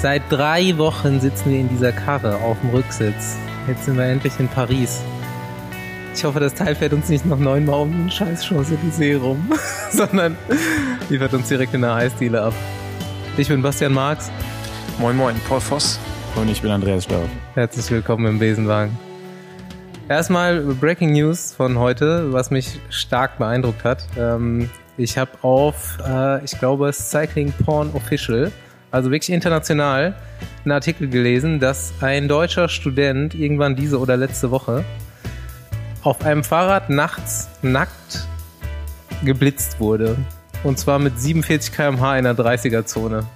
Seit drei Wochen sitzen wir in dieser Karre auf dem Rücksitz. Jetzt sind wir endlich in Paris. Ich hoffe, das Teil fährt uns nicht noch neunmal um den scheiß Champs-Élysées rum, sondern liefert uns direkt in der Eisdiele ab. Ich bin Bastian Marx. Moin Moin, Paul Voss. Und ich bin Andreas Staub. Herzlich willkommen im Besenwagen. Erstmal Breaking News von heute, was mich stark beeindruckt hat. Ähm, ich habe auf, äh, ich glaube, Cycling Porn Official, also wirklich international, einen Artikel gelesen, dass ein deutscher Student irgendwann diese oder letzte Woche auf einem Fahrrad nachts nackt geblitzt wurde. Und zwar mit 47 km/h in der 30er-Zone.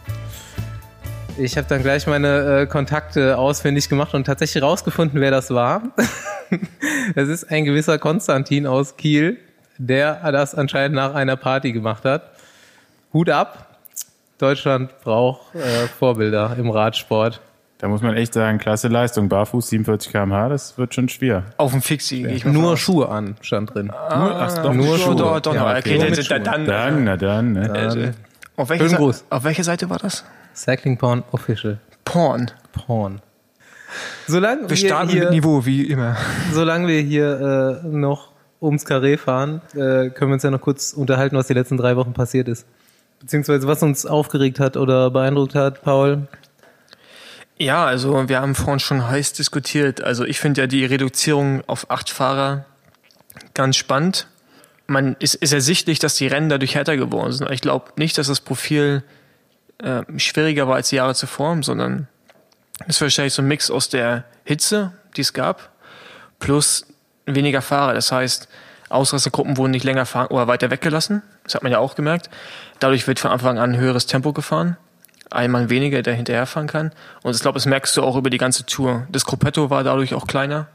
Ich habe dann gleich meine äh, Kontakte ausfindig gemacht und tatsächlich rausgefunden, wer das war. Es ist ein gewisser Konstantin aus Kiel, der das anscheinend nach einer Party gemacht hat. Hut ab. Deutschland braucht äh, Vorbilder im Radsport. Da muss man echt sagen, klasse Leistung. Barfuß 47 km/h, das wird schon schwer. Auf dem Fixie. gehe ich Nur von aus. Schuhe an, stand drin. Ah, Nur- ach, doch, nur Schuhe. Doch, doch, Ja, okay, okay. dann, dann, dann, Dann, na dann. Ne? Also, auf, welche Seite, Gruß. auf welcher Seite war das? Cycling Porn Official. Porn. Porn. Solange Wir starten hier, mit Niveau, wie immer. solange wir hier äh, noch ums Karree fahren, äh, können wir uns ja noch kurz unterhalten, was die letzten drei Wochen passiert ist. Beziehungsweise was uns aufgeregt hat oder beeindruckt hat, Paul. Ja, also wir haben vorhin schon heiß diskutiert. Also ich finde ja die Reduzierung auf acht Fahrer ganz spannend. Man ist, ist ersichtlich, dass die Rennen dadurch härter geworden sind. Ich glaube nicht, dass das Profil äh, schwieriger war als die Jahre zuvor, sondern es ist wahrscheinlich so ein Mix aus der Hitze, die es gab, plus weniger Fahrer. Das heißt, Ausreißergruppen wurden nicht länger fahren oder weiter weggelassen. Das hat man ja auch gemerkt. Dadurch wird von Anfang an ein höheres Tempo gefahren. Ein Mann weniger, der hinterherfahren kann. Und ich glaube, das merkst du auch über die ganze Tour. Das Gruppetto war dadurch auch kleiner.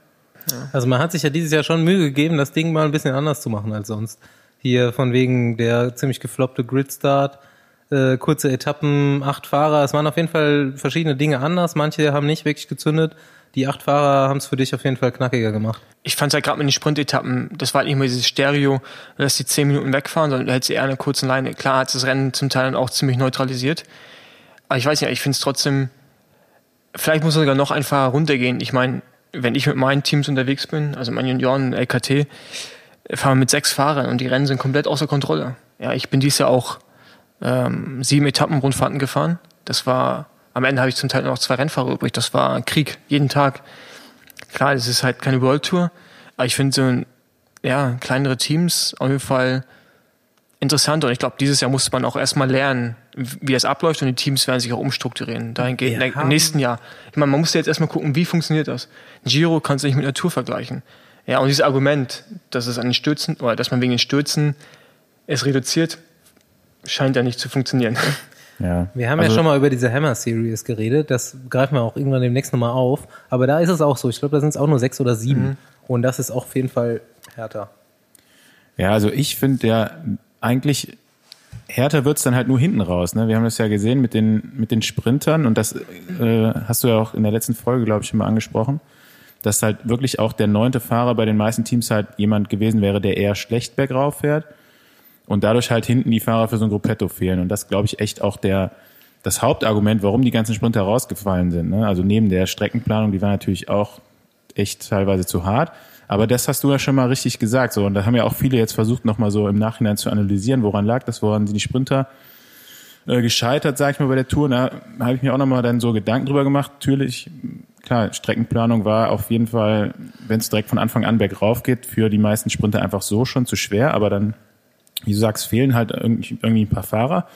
Also man hat sich ja dieses Jahr schon Mühe gegeben, das Ding mal ein bisschen anders zu machen als sonst. Hier von wegen der ziemlich gefloppte Gridstart, äh, kurze Etappen, acht Fahrer. Es waren auf jeden Fall verschiedene Dinge anders. Manche haben nicht wirklich gezündet. Die acht Fahrer haben es für dich auf jeden Fall knackiger gemacht. Ich fand es ja gerade mit den Sprintetappen, das war halt nicht mehr dieses Stereo, dass die zehn Minuten wegfahren, sondern du hättest eher eine kurze Leine. Klar hat das Rennen zum Teil dann auch ziemlich neutralisiert. Aber ich weiß nicht, ich finde es trotzdem, vielleicht muss sogar noch ein Fahrer runtergehen. Ich meine, wenn ich mit meinen Teams unterwegs bin, also meinen Junioren, LKT, fahren wir mit sechs Fahrern und die Rennen sind komplett außer Kontrolle. Ja, ich bin dieses Jahr auch ähm, sieben Etappenrundfahrten gefahren. Das war, am Ende habe ich zum Teil noch zwei Rennfahrer übrig. Das war Krieg, jeden Tag. Klar, das ist halt keine World Tour, aber ich finde so ein, ja, kleinere Teams auf jeden Fall interessant und ich glaube, dieses Jahr muss man auch erstmal lernen, wie das abläuft und die Teams werden sich auch umstrukturieren. Dahingehend Wir im haben- nächsten Jahr. Ich meine, man muss jetzt erstmal gucken, wie funktioniert das. Giro kannst du nicht mit einer Tour vergleichen. Ja, und dieses Argument, dass es an den Stürzen oder dass man wegen den Stürzen es reduziert, scheint ja nicht zu funktionieren. Ja. Wir haben also, ja schon mal über diese Hammer Series geredet. Das greifen wir auch irgendwann demnächst nochmal auf. Aber da ist es auch so. Ich glaube, da sind es auch nur sechs oder sieben. Und das ist auch auf jeden Fall härter. Ja, also ich finde ja eigentlich härter wird's dann halt nur hinten raus. Ne? Wir haben das ja gesehen mit den, mit den Sprintern und das äh, hast du ja auch in der letzten Folge, glaube ich, schon mal angesprochen, dass halt wirklich auch der neunte Fahrer bei den meisten Teams halt jemand gewesen wäre, der eher schlecht bergauf fährt und dadurch halt hinten die Fahrer für so ein Gruppetto fehlen. Und das glaube ich echt auch der das Hauptargument, warum die ganzen Sprinter rausgefallen sind. Ne? Also neben der Streckenplanung, die war natürlich auch echt teilweise zu hart. Aber das hast du ja schon mal richtig gesagt. So. Und da haben ja auch viele jetzt versucht, nochmal so im Nachhinein zu analysieren, woran lag das, woran sind die Sprinter äh, gescheitert, sag ich mal, bei der Tour. Da habe ich mir auch nochmal dann so Gedanken drüber gemacht. Natürlich, klar, Streckenplanung war auf jeden Fall, wenn es direkt von Anfang an bergauf geht, für die meisten Sprinter einfach so schon zu schwer. Aber dann, wie du sagst, fehlen halt irgendwie, ein paar Fahrer.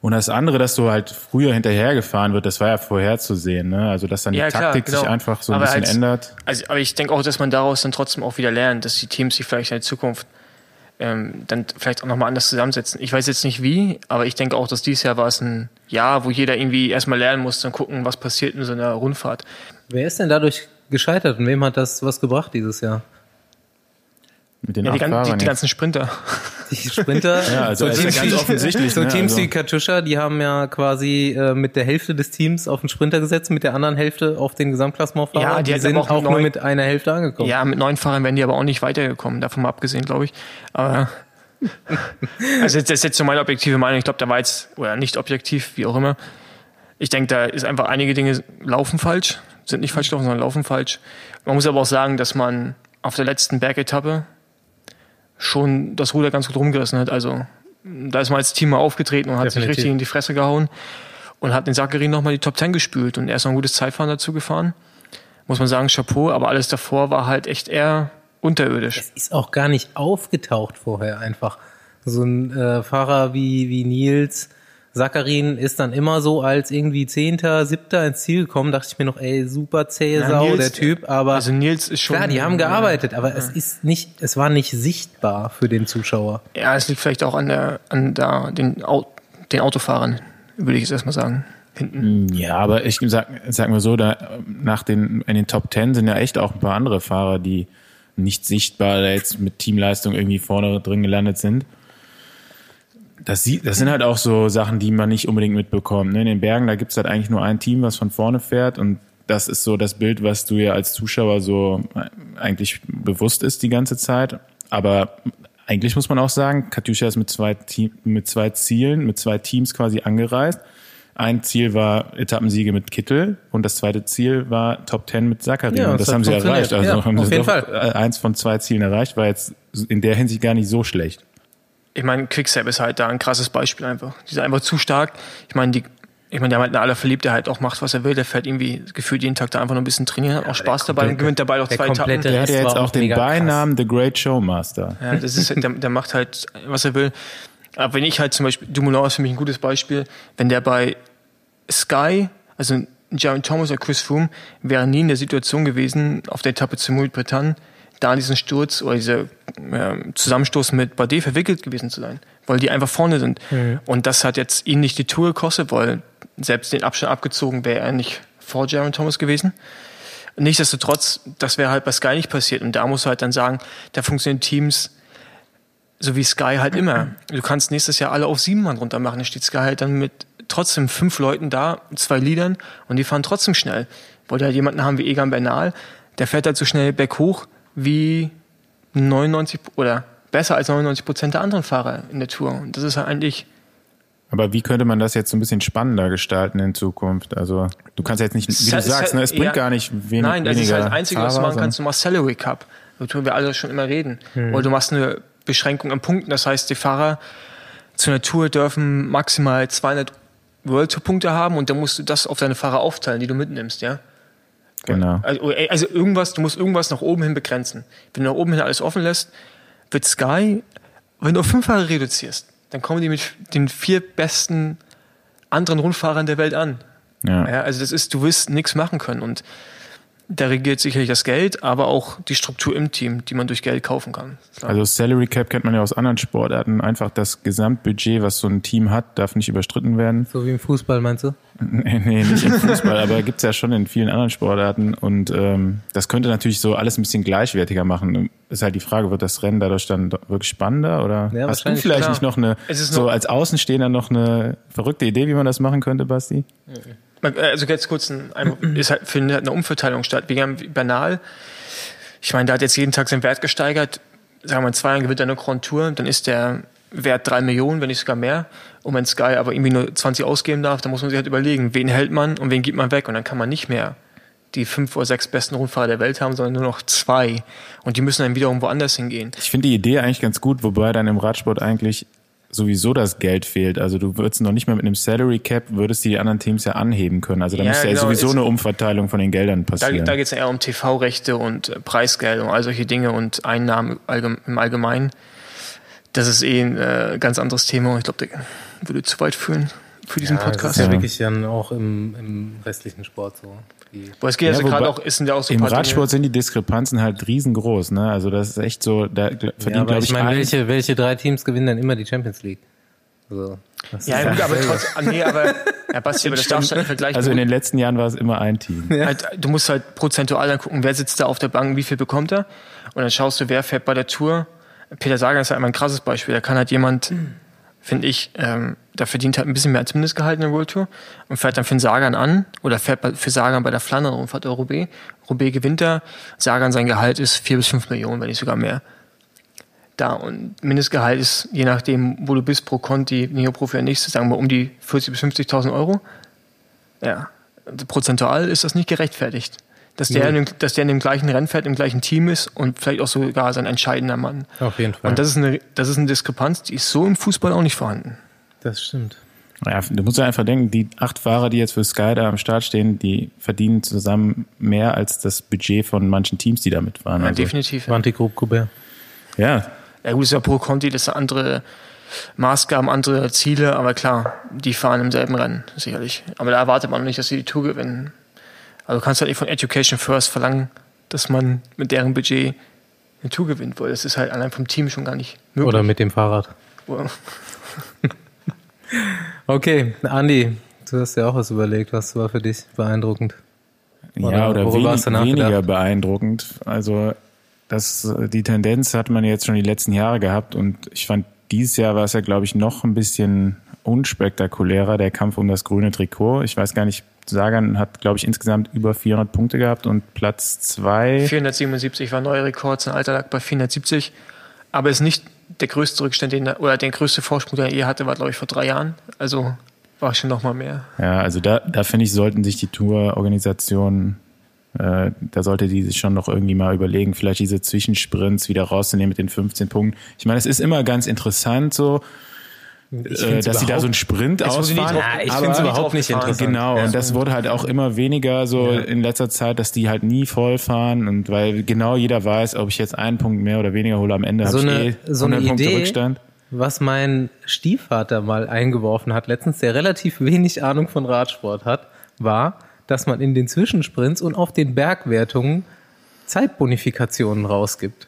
Und das andere, dass so halt früher hinterhergefahren wird, das war ja vorherzusehen. Ne? Also, dass dann die Ja, klar, Taktik sich genau. einfach so ein Aber bisschen als- ändert. Also, aber ich denke auch, dass man daraus dann trotzdem auch wieder lernt, dass die Teams sich vielleicht in der Zukunft ähm, dann vielleicht auch nochmal anders zusammensetzen. Ich weiß jetzt nicht wie, aber ich denke auch, dass dieses Jahr war es ein Jahr, wo jeder irgendwie erstmal lernen muss, dann gucken, was passiert in so einer Rundfahrt. Wer ist denn dadurch gescheitert und wem hat das was gebracht dieses Jahr? Mit den Ja, die, acht gan- die, die ganzen Sprinter. Die Sprinter, Ja, also ja Teams ganz wie- offensichtlich, So ne, Teams also- wie Katusha, die haben ja quasi äh, mit der Hälfte des Teams auf den Sprinter gesetzt, mit der anderen Hälfte auf den Gesamtklassementfahrer. Ja, die die sind auch auch, mit nur neun- mit einer Hälfte angekommen. Ja, mit neun Fahrern wären die aber auch nicht weitergekommen, davon mal abgesehen, glaube ich. Aber also das ist jetzt so meine objektive Meinung. Ich glaube, da war jetzt, oder nicht objektiv, wie auch immer. Ich denke, da ist einfach einige Dinge laufen falsch, sind nicht falsch gelaufen, sondern laufen falsch. Man muss aber auch sagen, dass man auf der letzten Bergetappe schon das Ruder ganz gut rumgerissen hat. Also da ist man als Team mal aufgetreten und hat Definitiv. sich richtig in die Fresse gehauen und hat den Sakharin nochmal die Top 10 gespült und er ist noch ein gutes Zeitfahren dazu gefahren. Muss man sagen, Chapeau, aber alles davor war halt echt eher unterirdisch. Es ist auch gar nicht aufgetaucht vorher einfach. So ein äh, Fahrer wie, wie Nils Saccharin ist dann immer so als irgendwie Zehnter, Siebter ins Ziel gekommen. Dachte ich mir noch, ey, super zähe Ja, Sau, Nils- der Typ. Aber Also Nils ist schon. klar, die haben gearbeitet, aber es ist nicht, es war nicht sichtbar für den Zuschauer. Ja, es liegt vielleicht auch an der, an da, den, Au den Autofahrern, würde ich jetzt erstmal sagen. Hinten. Ja, aber ich sag, sag mal so, da nach den in den Top Ten sind ja echt auch ein paar andere Fahrer, die nicht sichtbar da jetzt mit Teamleistung irgendwie vorne drin gelandet sind. Das, sieht, das sind halt auch so Sachen, die man nicht unbedingt mitbekommt. Ne? In den Bergen, da gibt's halt eigentlich nur ein Team, was von vorne fährt und das ist so das Bild, was du ja als Zuschauer so eigentlich bewusst ist die ganze Zeit. Aber eigentlich muss man auch sagen, Katjuscha ist mit zwei, Team, mit zwei Zielen, mit zwei Teams quasi angereist. Ein Ziel war Etappensiege mit Kittel und das zweite Ziel war Top Ten mit Sakharin. Ja, und das haben sie erreicht. Also Ja, haben sie äh, eins von zwei Zielen erreicht, war jetzt in der Hinsicht gar nicht so schlecht. Ich meine, Quickstep ist halt da ein krasses Beispiel einfach. Die sind einfach zu stark. Ich meine, die, ich meine, der hat einen aller verliebt, der halt auch macht, was er will. Der fährt irgendwie gefühlt jeden Tag da einfach nur ein bisschen trainieren, hat auch Spaß dabei und gewinnt dabei auch zwei Etappen. Der hat ja jetzt auch den krass. Beinamen The Great Showmaster. Ja, das ist, der, der macht halt, was er will. Aber wenn ich halt zum Beispiel, Dumoulin ist für mich ein gutes Beispiel, wenn der bei Sky, also Jaron Thomas oder Chris Froome, wären nie in der Situation gewesen, auf der Etappe zu Mouille-Bretagne, da diesen Sturz oder dieser äh, Zusammenstoß mit Bardet verwickelt gewesen zu sein, weil die einfach vorne sind. Und das hat jetzt ihn nicht die Tour gekostet, weil selbst den Abstand abgezogen wäre er nicht vor Jaron Thomas gewesen. Nichtsdestotrotz, das wäre halt bei Sky nicht passiert. Und da musst du halt dann sagen, da funktionieren Teams so wie Sky halt immer. Du kannst nächstes Jahr alle auf sieben Mann runter machen. Da steht Sky halt dann mit trotzdem fünf Leuten da, zwei Liedern und die fahren trotzdem schnell. Weil die halt jemanden haben wie Egan Bernal, der fährt halt so schnell berghoch wie 99 oder besser als 99 Prozent der anderen Fahrer in der Tour. Und das ist halt eigentlich Aber wie könnte man das jetzt so ein bisschen spannender gestalten in Zukunft? Also du kannst jetzt nicht, wie du Es- sagst, ne, es bringt ja. gar nicht wenig, Nein, das ist halt das Einzige, was du Fahrer, machen kannst. Du machst Salary Cup. Worüber wir alle schon immer reden. Oder du machst eine Beschränkung an Punkten. Das heißt, die Fahrer zu einer Tour dürfen maximal 200 World Tour Punkte haben und dann musst du das auf deine Fahrer aufteilen, die du mitnimmst, ja? Genau. Also, also irgendwas, du musst irgendwas nach oben hin begrenzen. Wenn du nach oben hin alles offen lässt, wird Sky, wenn du auf fünf Fahrer reduzierst, dann kommen die mit den vier besten anderen Rundfahrern der Welt an. Ja. Ja, also das ist, du wirst nichts machen können und da regiert sicherlich das Geld, aber auch die Struktur im Team, die man durch Geld kaufen kann. Also Salary Cap kennt man ja aus anderen Sportarten. Einfach das Gesamtbudget, was so ein Team hat, darf nicht überstritten werden. So wie im Fußball, meinst du? Nee, nee nicht im Fußball, aber gibt's ja schon in vielen anderen Sportarten. Und ähm, das könnte natürlich so alles ein bisschen gleichwertiger machen. Ist halt die Frage, wird das Rennen dadurch dann wirklich spannender? Oder Ja, hast du vielleicht klar. nicht noch eine, Es ist so noch- als Außenstehender noch eine verrückte Idee, wie man das machen könnte, Basti? Also jetzt kurz ein, ist halt findet halt eine Umverteilung statt. Haben banal. Ich meine, der hat jetzt jeden Tag seinen Wert gesteigert. Sagen wir, in zwei Jahren gewinnt er eine Grand Tour, dann ist der Wert drei Millionen, wenn nicht sogar mehr. Und wenn Sky aber irgendwie nur 20 ausgeben darf, dann muss man sich halt überlegen, wen hält man und wen gibt man weg. Und dann kann man nicht mehr die fünf oder sechs besten Rundfahrer der Welt haben, sondern nur noch zwei. Und die müssen dann wiederum woanders hingehen. Ich finde die Idee eigentlich ganz gut, wobei dann im Radsport eigentlich sowieso das Geld fehlt. Also du würdest noch nicht mal mit einem Salary Cap, würdest die anderen Teams ja anheben können. Also da Ja, müsste ja genau, sowieso ist- eine Umverteilung von den Geldern Da, passieren. da geht es eher um TV-Rechte und äh, Preisgeld und all solche Dinge und Einnahmen im Allgemeinen. Das ist eh ein äh, ganz anderes Thema und ich glaube, der würde zu weit führen für diesen Ja, das Podcast. ist ja Ja. wirklich dann auch im, im restlichen Sport so. Aber es geht ja, Ja, also gerade auch, ist ja auch so Im paar Dinge- Radsport sind die Diskrepanzen halt riesengroß. Ne? Also das ist echt so, da ja, verdient, aber glaube ich ich, meine, ein, welche, welche drei Teams gewinnen dann immer die Champions League? Also, das Ja, gut, aber trotz, ah, nee, aber, ja, Basti, aber das darfst du halt im Vergleich. Also in den letzten Jahren war es immer ein Team. halt, du musst halt prozentual dann gucken, wer sitzt da auf der Bank, wie viel bekommt er. Und dann schaust du, wer fährt bei der Tour. Peter Sagan ist halt immer ein krasses Beispiel. Da kann halt jemand, finde ich, ähm, der verdient halt ein bisschen mehr als Mindestgehalt in der World Tour und fährt dann für den Sagan an oder fährt für Sagan bei der Flandern und fährt der Roubaix. Roubaix gewinnt er. Sagan sein Gehalt ist vier bis fünf Millionen, wenn nicht sogar mehr. Da und Mindestgehalt ist, je nachdem, wo du bist, pro Conti, Neoprofi oder nächstes, sagen wir um die 40.000 bis 50.000 Euro. Ja, prozentual ist das nicht gerechtfertigt. Dass der, in dem, dass der in dem gleichen Rennfeld, im gleichen Team ist und vielleicht auch sogar sein entscheidender Mann. Auf jeden Fall. Und das ist, eine, das ist eine Diskrepanz, die ist so im Fußball auch nicht vorhanden. das stimmt. Ja, du musst ja einfach denken, die acht Fahrer, die jetzt für Sky da am Start stehen, die verdienen zusammen mehr als das Budget von manchen Teams, die da mitfahren. Ja, Also, definitiv. Ja. Vanti Group Goubert. ja, ja, gut, ist ja Pro Conti, das sind andere Maßgaben, andere Ziele, aber klar, die fahren im selben Rennen, sicherlich. Aber da erwartet man nicht, dass sie die Tour gewinnen. Also du kannst halt nicht von Education First verlangen, dass man mit deren Budget eine Tour gewinnt, weil das ist halt allein vom Team schon gar nicht möglich. Oder mit dem Fahrrad. Okay, Andi, du hast ja auch was überlegt. Was war für dich beeindruckend? ja Oder nachgedacht? weniger beeindruckend. Also das, die Tendenz hat man jetzt schon die letzten Jahre gehabt und ich fand, dieses Jahr war es ja, glaube ich, noch ein bisschen unspektakulärer, der Kampf um das grüne Trikot. Ich weiß gar nicht, Sagan hat, glaube ich, insgesamt über 400 Punkte gehabt und Platz zwei 477 war neuer Rekord, sein Alter lag bei 470. Aber ist nicht der größte Rückstand, den er, oder der größte Vorsprung, den er je hatte, war, glaube ich, vor drei Jahren. Also war schon noch mal mehr. Ja, also da, da finde ich, sollten sich die Tourorganisationen, äh, da sollte die sich schon noch irgendwie mal überlegen, vielleicht diese Zwischensprints wieder rauszunehmen mit den 15 Punkten. Ich meine, es ist immer ganz interessant so, äh, dass sie da so einen Sprint ausfahren. Ja, ich aber- finde es überhaupt nicht interessant. Genau, Ja. und das wurde halt auch immer weniger so Ja. in letzter Zeit, dass die halt nie voll fahren und weil genau jeder weiß, ob ich jetzt einen Punkt mehr oder weniger hole, am Ende So habe ich eine- eh so eine 100 Punkte Idee. Rückstand. Was mein Stiefvater mal eingeworfen hat, letztens, der relativ wenig Ahnung von Radsport hat, war, dass man in den Zwischensprints und auf den Bergwertungen Zeitbonifikationen rausgibt.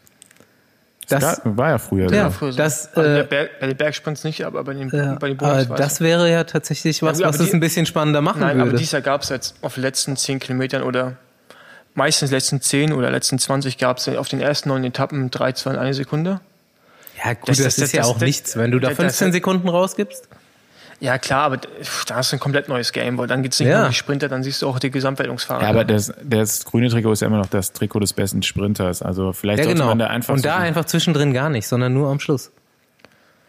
Das, Das war ja früher Ja. so. Früher so. das, Also äh, der Berg, bei den Bergsprints nicht, aber bei den, äh, bei den aber Bonus weiß das wäre ja tatsächlich was, Ja, aber was es die- ein bisschen spannender machen Nein, aber würde. dieses Jahr gab es jetzt auf den letzten 10 Kilometern oder meistens letzten 10 oder letzten 20 gab es auf den ersten neun Etappen 3, 2 und eine Sekunde. ja, gut, das- das, das- ist ja das- auch das- nichts. Wenn du da das- 15 das- Sekunden rausgibst, Ja, klar, aber da hast du ein komplett neues Game, weil dann geht es nicht Ja. nur um die Sprinter, dann siehst du auch die Gesamtwertungsfahrer. Ja, aber das, das grüne Trikot ist ja immer noch das Trikot des besten Sprinters. Also vielleicht ja sollte genau. man da einfach und da einfach zwischendrin gar nicht, sondern nur am Schluss.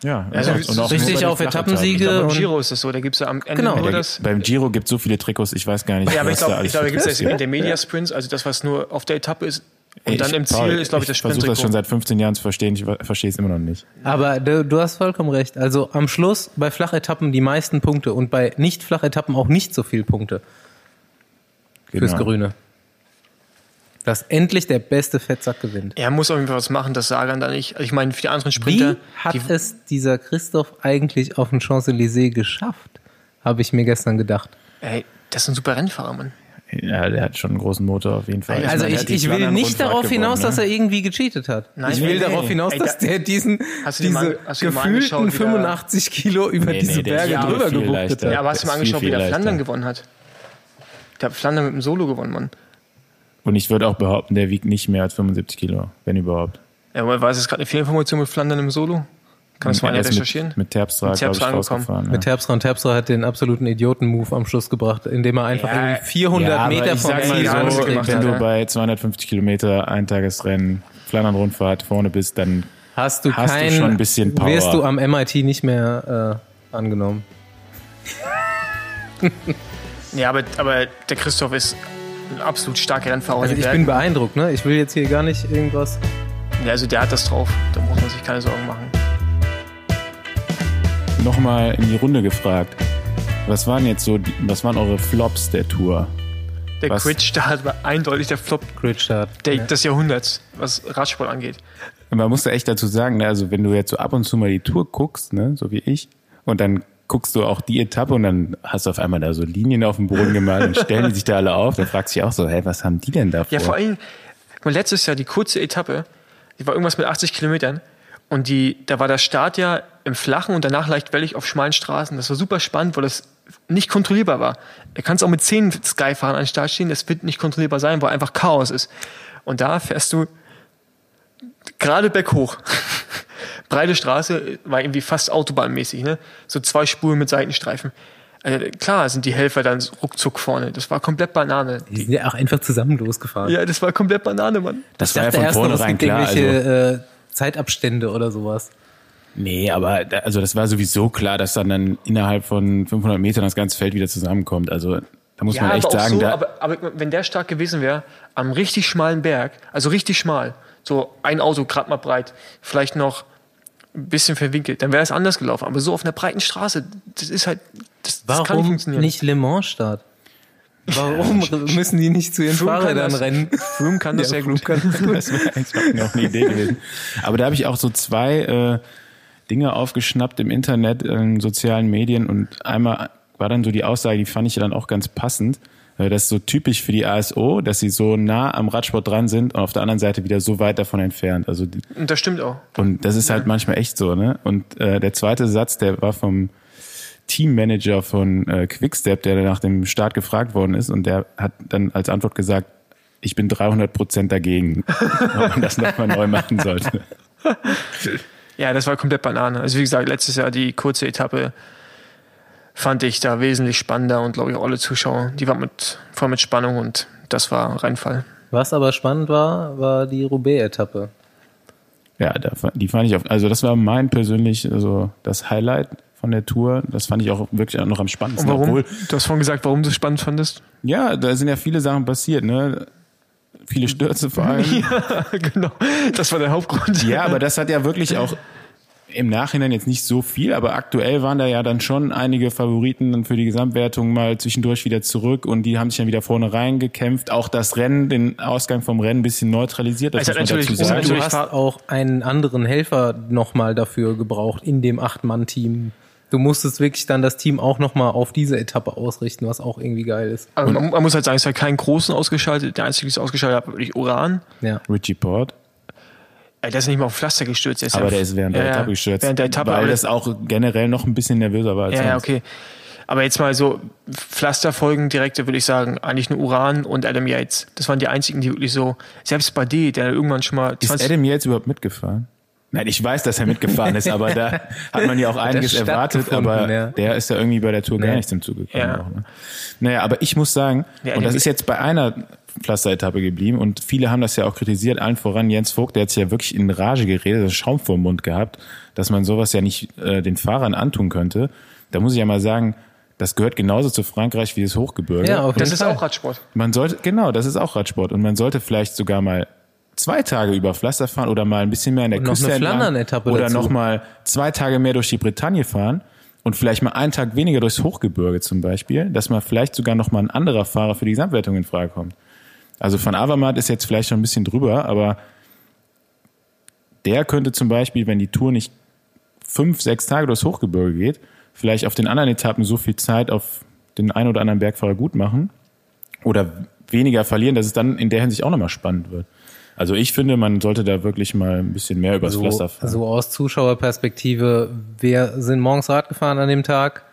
Ja, Also ja, es ist und auch richtig auf. Etappensiege. ich beim Giro ist es so, da gibt es ja am Ende Genau. nur Da das. Beim Giro gibt es so viele Trikots, ich weiß gar nicht, Ja, aber ich da glaube, ich da gibt es Trikots jetzt Intermedia Sprints, also das, was nur auf der Etappe ist. Und Ey, dann ich- im Ziel Paul, ist, glaube ich, das Ich versuche das schon seit 15 Jahren zu verstehen, ich verstehe es immer noch nicht. Aber du, du hast vollkommen recht. Also am Schluss bei Flachetappen die meisten Punkte und bei Nicht-Flachetappen auch nicht so viel Punkte fürs Genau. Grüne. Dass endlich der beste Fettsack gewinnt. Er muss auf jeden Fall was machen, dass Sagan da nicht. Also ich meine, für die anderen Wie Sprinter. hat die, es dieser Christoph eigentlich auf den Champs-Élysées geschafft? Habe ich mir gestern gedacht. ey, das ist ein super Rennfahrer, Mann. Ja, der hat schon einen großen Motor auf jeden Fall. Also meine, ich, hat die ich will Flandern nicht Rundfahrt darauf hinaus, gewonnen, dass er irgendwie gecheatet hat. Nein, ich nee, will nee. darauf hinaus, Ey, dass da- der diesen Hast du dir mal- diese hast du dir mal gefühlten angeschaut, wie der- 85 Kilo über Nee, diese nee, Berge ja drüber leichter. hat. Ja, aber hast du mal angeschaut, wie der. Flandern gewonnen hat? Der hat Flandern mit dem Solo gewonnen, Mann. Und ich würde auch behaupten, der wiegt nicht mehr als 75 Kilo, wenn überhaupt. Ja, aber war es jetzt gerade eine Fehlinformation mit Flandern im Solo? Kann das mal einer Er recherchieren? Mit, mit Terpstra, Mit glaube ich, Terpstra angekommen. rausgefahren. Mit Terpstra und Terpstra hat den absoluten Idioten-Move am Schluss gebracht, indem er einfach Ja, irgendwie 400 ja, Meter vom Ziel so, gemacht wenn hat, du ja. bei 250 Kilometer Eintagesrennen Flandern-Rundfahrt vorne bist, dann hast du hast du kein, schon ein bisschen Power. wirst du am MIT nicht mehr äh, angenommen. Ja, aber, aber der Christoph ist absolut starker Rennfahrer. Also ich Bergen. bin beeindruckt, ne? Ich will jetzt hier gar nicht irgendwas. ja, also der hat das drauf. Da muss man sich keine Sorgen machen. nochmal in die Runde gefragt. Was waren jetzt so, die- was waren eure Flops der Tour? Der Was? Quid-Start war eindeutig der Flop Grid Start. der, des Jahrhunderts, was Radsport angeht. Man muss da echt dazu sagen, ne, also wenn du jetzt so ab und zu mal die Tour guckst, ne, so wie ich, und dann guckst du auch die Etappe und dann hast du auf einmal da so Linien auf dem Boden gemalt und stellen die sich da alle auf, dann fragst du dich auch so, hä, was haben die denn da vor? Ja, vor allem, letztes Jahr die kurze Etappe, die war irgendwas mit 80 Kilometern. Und die, da war der Start ja im Flachen und danach leicht wellig auf schmalen Straßen. Das war super spannend, weil das nicht kontrollierbar war. Er kann es auch mit 10 Sky-Fahrern an den Start stehen, das wird nicht kontrollierbar sein, weil einfach Chaos ist. Und da fährst du gerade berghoch. Breite Straße war irgendwie fast autobahnmäßig, ne? So zwei Spuren mit Seitenstreifen. Also klar sind die Helfer dann ruckzuck vorne. Das war komplett Banane. Die sind ja auch einfach zusammen losgefahren. Ja, das war komplett Banane, Mann. das ich war ja dachte von vornherein klar. Also, irgendwelche äh, Zeitabstände oder sowas. nee, aber da, also das war sowieso klar, dass dann, dann innerhalb von 500 Metern das ganze Feld wieder zusammenkommt. Also Da muss Ja, man echt sagen, so, da, aber, aber wenn der stark gewesen wäre, am richtig schmalen Berg, also richtig schmal, so ein Auto gerade mal breit, vielleicht noch ein bisschen verwinkelt, dann wäre es anders gelaufen. Aber so auf einer breiten Straße, das ist halt, das, das kann nicht Warum funktionieren. nicht Le Mans Start? Warum müssen die nicht zu ihren Froome kann Fahrrädern das. rennen? Froome kann das Ja, sehr Froome gut. Das wäre eigentlich noch eine Idee gewesen. Aber da habe ich auch so zwei äh, Dinge aufgeschnappt im Internet, in sozialen Medien und einmal war dann so die Aussage, die fand ich dann auch ganz passend. Äh, Das ist so typisch für die ASO, dass sie so nah am Radsport dran sind und auf der anderen Seite wieder so weit davon entfernt. Also das stimmt auch. und das ist halt manchmal echt so, ne? Und äh, der zweite Satz, der war vom Teammanager von äh, Quickstep, der nach dem Start gefragt worden ist und der hat dann als Antwort gesagt, ich bin 300 Prozent dagegen, ob man das nochmal neu machen sollte. Ja, das war komplett Banane. Also wie gesagt, letztes Jahr die kurze Etappe fand ich da wesentlich spannender und glaube ich auch alle Zuschauer, die waren mit, voll mit Spannung und das war Reinfall. Was aber spannend war, war die Roubaix-Etappe. Ja, die fand ich auf, also das war mein persönlich, also das Highlight von der Tour. Das fand ich auch wirklich noch am Und spannendsten. warum? Obwohl, Du hast vorhin gesagt, warum du es spannend fandest. ja, da sind ja viele Sachen passiert, ne? Viele Stürze vor allem. genau, das war der Hauptgrund. Ja, aber das hat ja wirklich auch im Nachhinein jetzt nicht so viel, aber aktuell waren da ja dann schon einige Favoriten dann für die Gesamtwertung mal zwischendurch wieder zurück und die haben sich dann wieder vorne reingekämpft. Auch das Rennen, den Ausgang vom Rennen ein bisschen neutralisiert. Das man natürlich- dazu sagen. Du natürlich hast auch einen anderen Helfer nochmal dafür gebraucht in dem Acht-Mann-Team. Du musstest wirklich dann das Team auch nochmal auf diese Etappe ausrichten, was auch irgendwie geil ist. Also man, man muss halt sagen, es hat keinen großen ausgeschaltet. Der einzige, der es ausgeschaltet hat, war wirklich Uran. Ja. Richie Port. Ey, der ist nicht mal auf Pflaster gestürzt. Der ist Aber ja, der ist während der Etappe gestürzt. Während der Etappe. weil aber das auch generell noch ein bisschen nervöser war als Ja, ja, sonst. okay. Aber jetzt mal so Pflasterfolgen direkte würde ich sagen, eigentlich nur Uran und Adam Yates. Das waren die einzigen, die wirklich so, selbst bei D, der irgendwann schon mal Ist Adam jetzt überhaupt mitgefahren? Nein, ich weiß, dass er mitgefahren ist, aber da hat man ja auch einiges erwartet, aber ja. der ist ja irgendwie bei der Tour gar Nee. nicht zum Zuge gekommen. Ja. Auch, ne? Naja, aber ich muss sagen, Ja, und das ist jetzt bei einer Pflasteretappe geblieben und viele haben das ja auch kritisiert, allen voran Jens Vogt, der hat sich ja wirklich in Rage geredet, das Schaum vor dem Mund gehabt, dass man sowas ja nicht äh, den Fahrern antun könnte. Da muss ich ja mal sagen, das gehört genauso zu Frankreich wie das Hochgebirge. Ja, auf Das ist auch Radsport. Man sollte, genau, das ist auch Radsport. Und man sollte vielleicht sogar mal zwei Tage über Pflaster fahren oder mal ein bisschen mehr an der Und noch Küste eine entlang. Oder dazu. noch mal zwei Tage mehr durch die Bretagne fahren und vielleicht mal einen Tag weniger durchs Hochgebirge zum Beispiel, dass man vielleicht sogar noch mal ein anderer Fahrer für die Gesamtwertung in Frage kommt. Also von Avermaet ist jetzt vielleicht schon ein bisschen drüber, aber der könnte zum Beispiel, wenn die Tour nicht fünf, sechs Tage durchs Hochgebirge geht, vielleicht auf den anderen Etappen so viel Zeit auf den einen oder anderen Bergfahrer gut machen oder weniger verlieren, dass es dann in der Hinsicht auch nochmal spannend wird. Also ich finde, man sollte da wirklich mal ein bisschen mehr übers So, Pflaster fahren. so aus Zuschauerperspektive, wir sind morgens Rad gefahren an dem Tag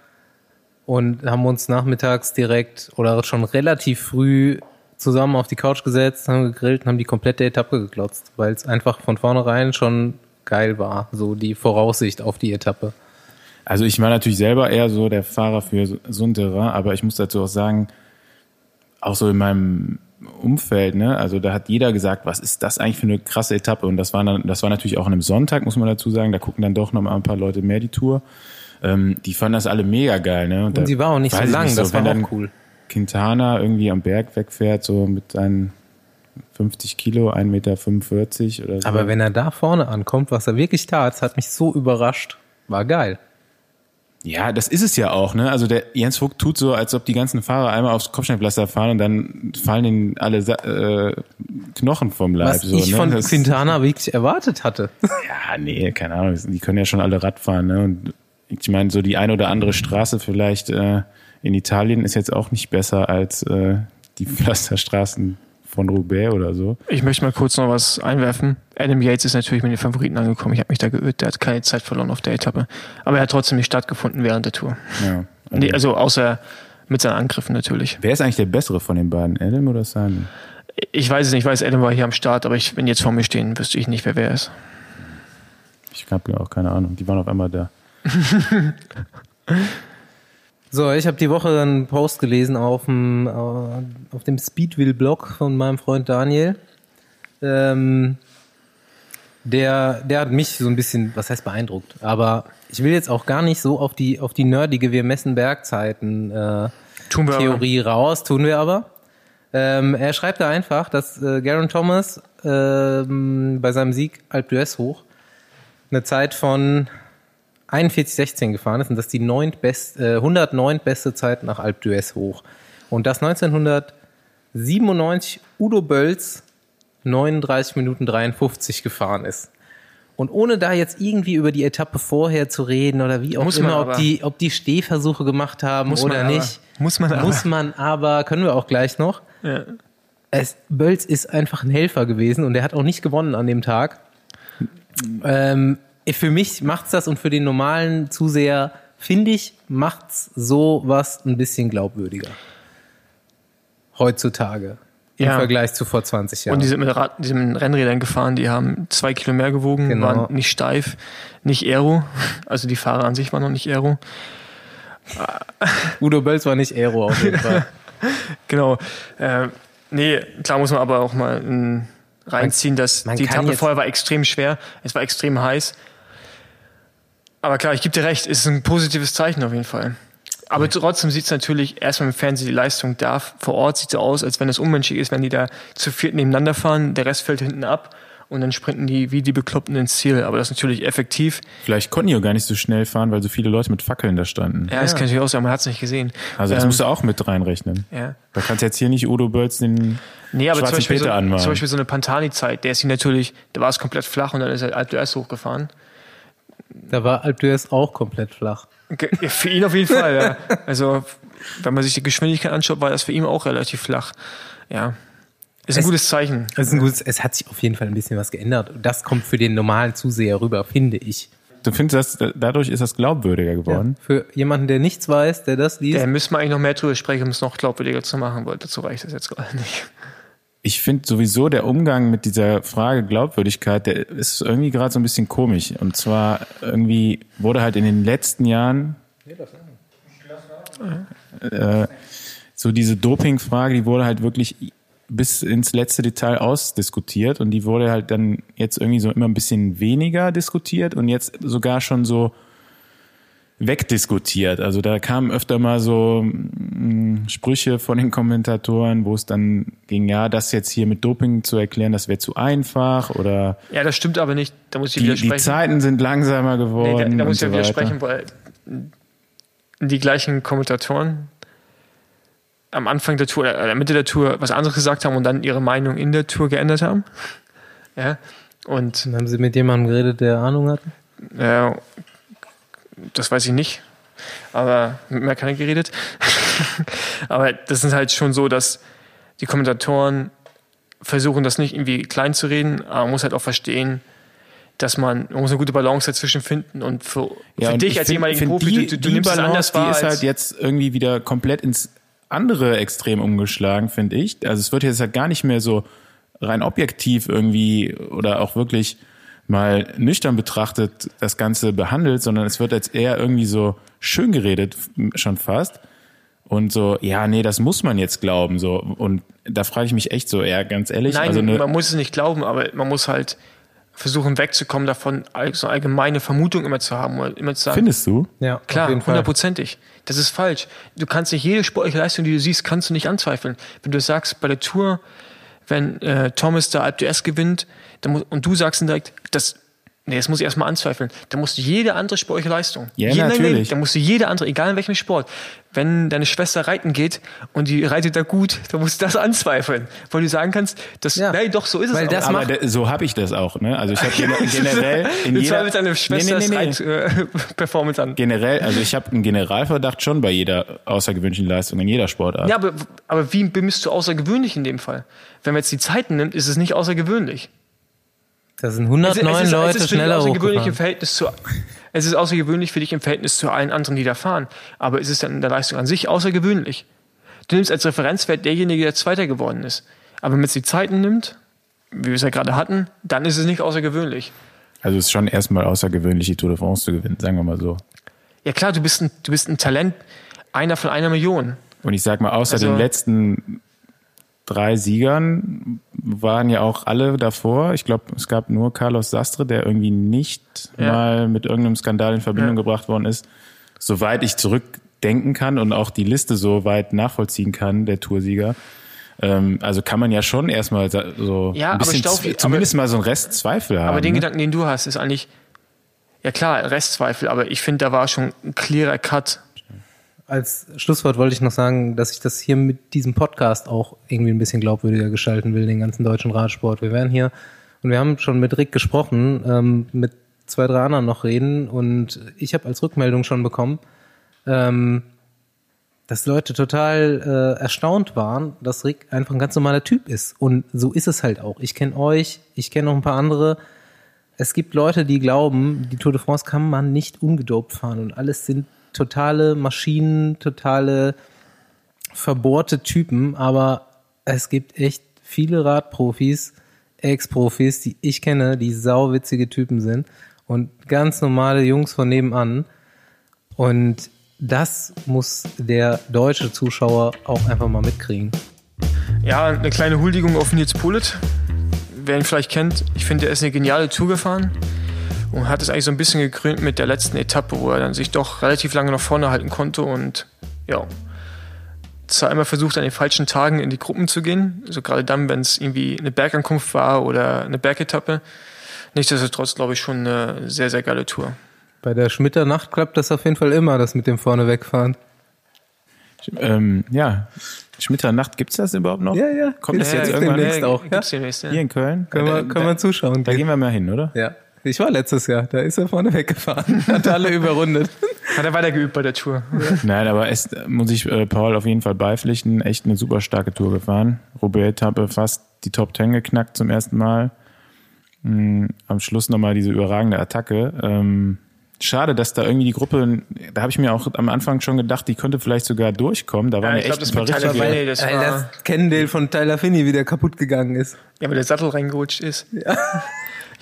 und haben uns nachmittags direkt oder schon relativ früh zusammen auf die Couch gesetzt, haben gegrillt und haben die komplette Etappe geklotzt, weil es einfach von vornherein schon geil war, so die Voraussicht auf die Etappe. Also ich war natürlich selber eher so der Fahrer für so- so ein Terrain, aber ich muss dazu auch sagen, auch so in meinem Umfeld, ne, also da hat jeder gesagt, was ist das eigentlich für eine krasse Etappe? Und das war dann, das war natürlich auch an einem Sonntag, muss man dazu sagen, da gucken dann doch noch mal ein paar Leute mehr die Tour. Ähm, die fanden das alle mega geil, ne? Und sie war auch nicht so weiß ich lang, das war dann auch cool. Quintana irgendwie am Berg wegfährt, so mit seinen 50 Kilo, 1,45 Meter oder so. Aber wenn er da vorne ankommt, was er wirklich tat, hat mich so überrascht. War geil. Ja, das ist es ja auch, ne? Also der Jens Vogt tut so, als ob die ganzen Fahrer einmal aufs Kopfsteinpflaster fahren und dann fallen ihnen alle äh, Knochen vom Leib. Was so, ich ne? von das, Quintana wirklich erwartet hatte. Ja, nee, keine Ahnung. Die können ja schon alle Rad fahren, ne? Und ich meine, so die ein oder andere Straße vielleicht äh, in Italien ist jetzt auch nicht besser als äh, die Pflasterstraßen von Roubaix oder so. Ich möchte mal kurz noch was einwerfen. Adam Yates ist natürlich mit den Favoriten angekommen. Ich habe mich da geirrt. Der hat keine Zeit verloren auf der Etappe. Aber er hat trotzdem nicht stattgefunden während der Tour. Ja. Nee, also außer mit seinen Angriffen natürlich. Wer ist eigentlich der bessere von den beiden, Adam oder Simon? Ich weiß es nicht, ich weiß, Adam war hier am Start, aber ich, wenn jetzt vor mir stehen, wüsste ich nicht, wer wer ist. Ich habe auch keine Ahnung. Die waren auf einmal da. So, ich habe die Woche einen Post gelesen auf dem, äh, auf dem Speedville-Blog von meinem Freund Daniel. Ähm, der, der hat mich so ein bisschen, was heißt beeindruckt, aber ich will jetzt auch gar nicht so auf die, auf die nerdige Wir messen Bergzeiten äh, Theorie raus, tun wir aber. Ähm, er schreibt da einfach, dass äh, Garen Thomas ähm, bei seinem Sieg Alpe d'Huez hoch eine Zeit von 41,16 gefahren ist und das ist die neunt best, äh, 109 beste Zeit nach Alpe d'Huez hoch. Und das 1997 Udo Bölz 39 Minuten 53 gefahren ist. Und ohne da jetzt irgendwie über die Etappe vorher zu reden oder wie auch Muss immer, ob die, ob die Stehversuche gemacht haben oder man aber. nicht. Muss man aber. Muss man aber, können wir auch gleich noch. Ja. Es, Bölz ist einfach ein Helfer gewesen und er hat auch nicht gewonnen an dem Tag. Ähm, für mich macht's das und für den normalen Zuseher, finde ich, macht's so was ein bisschen glaubwürdiger. Heutzutage. Im Ja. Vergleich zu vor 20 Jahren. Und die sind mit, Rad, die sind mit Rennrädern gefahren, die haben zwei Kilo mehr gewogen, Genau. waren nicht steif, nicht Aero. Also die Fahrer an sich waren noch nicht Aero. Udo Bölz war nicht Aero auf jeden Fall. Genau. Äh, nee, klar muss man aber auch mal ähm, reinziehen, dass man die Etappe vorher war extrem schwer, es war extrem heiß. Aber klar, ich gebe dir recht, es ist ein positives Zeichen auf jeden Fall. Aber trotzdem sieht es natürlich erstmal im Fernsehen die Leistung da. Vor Ort sieht so aus, als wenn es unmenschlich ist, wenn die da zu viert nebeneinander fahren, der Rest fällt hinten ab und dann sprinten die wie die Bekloppten ins Ziel. Aber das ist natürlich effektiv. Vielleicht konnten die auch gar nicht so schnell fahren, weil so viele Leute mit Fackeln da standen. Ja, das kann natürlich auch sein, man hat es nicht gesehen. Also das Ähm, musst du auch mit reinrechnen. ja. Da kannst du jetzt hier nicht Udo Bölz den Nee, aber zum schwarzen Beispiel, so, Peter anmalen. zum Beispiel so eine Pantani-Zeit, der ist hier natürlich, da war es komplett flach und dann ist er Alp hochgefahren. Da war d'Huez auch komplett flach. Ja, Für ihn auf jeden Fall, ja. Also, wenn man sich die Geschwindigkeit anschaut, war das für ihn auch relativ flach. Ja. Ist ein Es- gutes Zeichen. Es, ist ein gutes, es hat sich auf jeden Fall ein bisschen was geändert. Und das kommt für den normalen Zuseher rüber, finde ich. Du findest, das, dadurch ist das glaubwürdiger geworden? Für jemanden, der nichts weiß, der das liest, Da müssen wir eigentlich noch mehr drüber sprechen, um es noch glaubwürdiger zu machen, weil dazu reicht das jetzt gerade nicht. Ich finde sowieso der Umgang mit dieser Frage Glaubwürdigkeit, der ist irgendwie gerade so ein bisschen komisch. Und zwar irgendwie wurde halt in den letzten Jahren äh, so diese Doping-Frage, die wurde halt wirklich bis ins letzte Detail ausdiskutiert und die wurde halt dann jetzt irgendwie so immer ein bisschen weniger diskutiert und jetzt sogar schon so wegdiskutiert. Also da kamen öfter mal so mh, Sprüche von den Kommentatoren, wo es dann ging, ja, das jetzt hier mit Doping zu erklären, das wäre zu einfach oder Ja, das stimmt aber nicht. Da muss ich die, die. Zeiten sind langsamer nee, geworden. da, da muss ich und ja so weiter. widersprechen, weil die gleichen Kommentatoren am Anfang der Tour, oder in der Mitte der Tour was anderes gesagt haben und dann ihre Meinung in der Tour geändert haben. Ja. Und haben sie mit jemandem geredet, der Ahnung hat. Ja, das weiß ich nicht. Aber mit mir hat keiner geredet. aber das ist halt schon so, dass die Kommentatoren versuchen, das nicht irgendwie klein zu reden, aber man muss halt auch verstehen, dass man, man muss eine gute Balance dazwischen finden und für, Ja, für und dich ich als find- ehemaligen find Profi, die, du, du die nimmst es Balance, anders wahr. die ist halt jetzt irgendwie wieder komplett ins andere Extrem umgeschlagen, finde ich. Also es wird jetzt halt gar nicht mehr so rein objektiv irgendwie oder auch wirklich mal nüchtern betrachtet das Ganze behandelt, sondern es wird jetzt eher irgendwie so schön geredet schon fast. Und so, ja, nee, das muss man jetzt glauben. So. Und da frage ich mich echt so, ja, ganz ehrlich. Nein, also eine, man muss es nicht glauben, aber man muss halt versuchen wegzukommen davon, so allgemeine Vermutung immer zu haben, oder immer zu sagen, findest du? Ja, Klar, hundertprozentig. Das ist falsch. Du kannst nicht jede sportliche Leistung, die du siehst, kannst du nicht anzweifeln. Wenn du sagst, bei der Tour, wenn äh, Thomas da Alp gewinnt, dann muss, und du sagst dann direkt, das, nee, das muss ich erstmal anzweifeln. Dann musst du jede andere sportliche Leistung, Ja, jede, natürlich. dann musst du jede andere, egal in welchem Sport, wenn deine Schwester reiten geht und die reitet da gut, dann musst du das anzweifeln, weil du sagen kannst, das, Ja. nee, doch, so ist Weil es das auch. Aber so habe ich das auch. Ne? Also ich habe generell in jeder zweifelst deine Schwesters Nee, nee, nee, nee. Reit-Performance an. Generell, also ich habe einen Generalverdacht schon bei jeder außergewöhnlichen Leistung in jeder Sportart. Ja, aber, aber wie bemisst du außergewöhnlich in dem Fall? Wenn man jetzt die Zeiten nimmt, ist es nicht außergewöhnlich. Da sind Es, 109 es, ist, Leute es ist dich schneller außergewöhnlich im hochgefahren. Verhältnis zu. Es ist außergewöhnlich für dich im Verhältnis zu allen anderen, die da fahren. Aber es ist dann in der Leistung an sich außergewöhnlich. Du nimmst als Referenzwert derjenige, der Zweiter geworden ist. Aber wenn man jetzt die Zeiten nimmt, wie wir es ja gerade hatten, dann ist es nicht außergewöhnlich. Also es ist schon erstmal außergewöhnlich, die Tour de France zu gewinnen, sagen wir mal so. Ja klar, du bist ein, du bist ein Talent, einer von einer Million. Und ich sag mal, außer Also- den letzten drei Siegern waren ja auch alle davor. Ich glaube, es gab nur Carlos Sastre, der irgendwie nicht Ja. mal mit irgendeinem Skandal in Verbindung Ja. gebracht worden ist. Soweit ich zurück denken kann und auch die Liste so weit nachvollziehen kann, der Toursieger. Ähm, also kann man ja schon erstmal so Ja, ein aber bisschen, Stauf- zw- zumindest mal so einen Rest Zweifel haben. Aber den ne? Gedanken, den du hast, ist eigentlich, ja klar, Restzweifel, aber ich finde, da war schon ein clearer Cut. Als Schlusswort wollte ich noch sagen, dass ich das hier mit diesem Podcast auch irgendwie ein bisschen glaubwürdiger gestalten will, den ganzen deutschen Radsport. Wir werden hier, und wir haben schon mit Rick gesprochen, ähm, mit zwei, drei anderen noch reden und ich habe als Rückmeldung schon bekommen, ähm, dass Leute total äh, erstaunt waren, dass Rick einfach ein ganz normaler Typ ist. Und so ist es halt auch. Ich kenne euch, ich kenne noch ein paar andere. Es gibt Leute, die glauben, die Tour de France kann man nicht ungedopt fahren und alles sind totale Maschinen, totale verbohrte Typen, aber es gibt echt viele Radprofis, Ex-Profis, die ich kenne, die sauwitzige Typen sind und ganz normale Jungs von nebenan. Und das muss der deutsche Zuschauer auch einfach mal mitkriegen. Ja, eine kleine Huldigung auf Nils Pulit. Wer ihn vielleicht kennt, ich finde, er ist eine geniale Tour gefahren und hat es eigentlich so ein bisschen gekrönt mit der letzten Etappe, wo er dann sich doch relativ lange nach vorne halten konnte und ja, zwar immer versucht, an den falschen Tagen in die Gruppen zu gehen, also gerade dann, wenn es irgendwie eine Bergankunft war oder eine Bergetappe. Nichtsdestotrotz glaube ich schon eine sehr, sehr geile Tour. Bei der Schmitternacht klappt das auf jeden Fall immer, das mit dem vorne wegfahren. ähm, ja, Schmitternacht, gibt's das überhaupt noch? ja. Kommt das Ja, jetzt ja, irgendwann demnächst ja, auch, ja? Gibt's demnächst, ja. Hier in Köln? Können wir, da, können wir zuschauen. da gehen wir mal hin, oder? ja. Ich war letztes Jahr, da ist er vorne weggefahren. Hat alle überrundet. Hat er weiter geübt bei der Tour. Nein, aber es muss ich äh, Paul auf jeden Fall beipflichten. Echt eine super starke Tour gefahren. Roubaix-Etappe fast die Top 10 geknackt zum ersten Mal. Mm, am Schluss nochmal diese überragende Attacke. Ähm, schade, dass da irgendwie die Gruppe, da habe ich mir auch am Anfang schon gedacht, die könnte vielleicht sogar durchkommen. Da waren ich ja glaub, echt das ein paar mit Tyler Finney, das war, Alter, Kendall von Tyler Finney wieder kaputt gegangen ist. ja, weil der Sattel reingerutscht ist.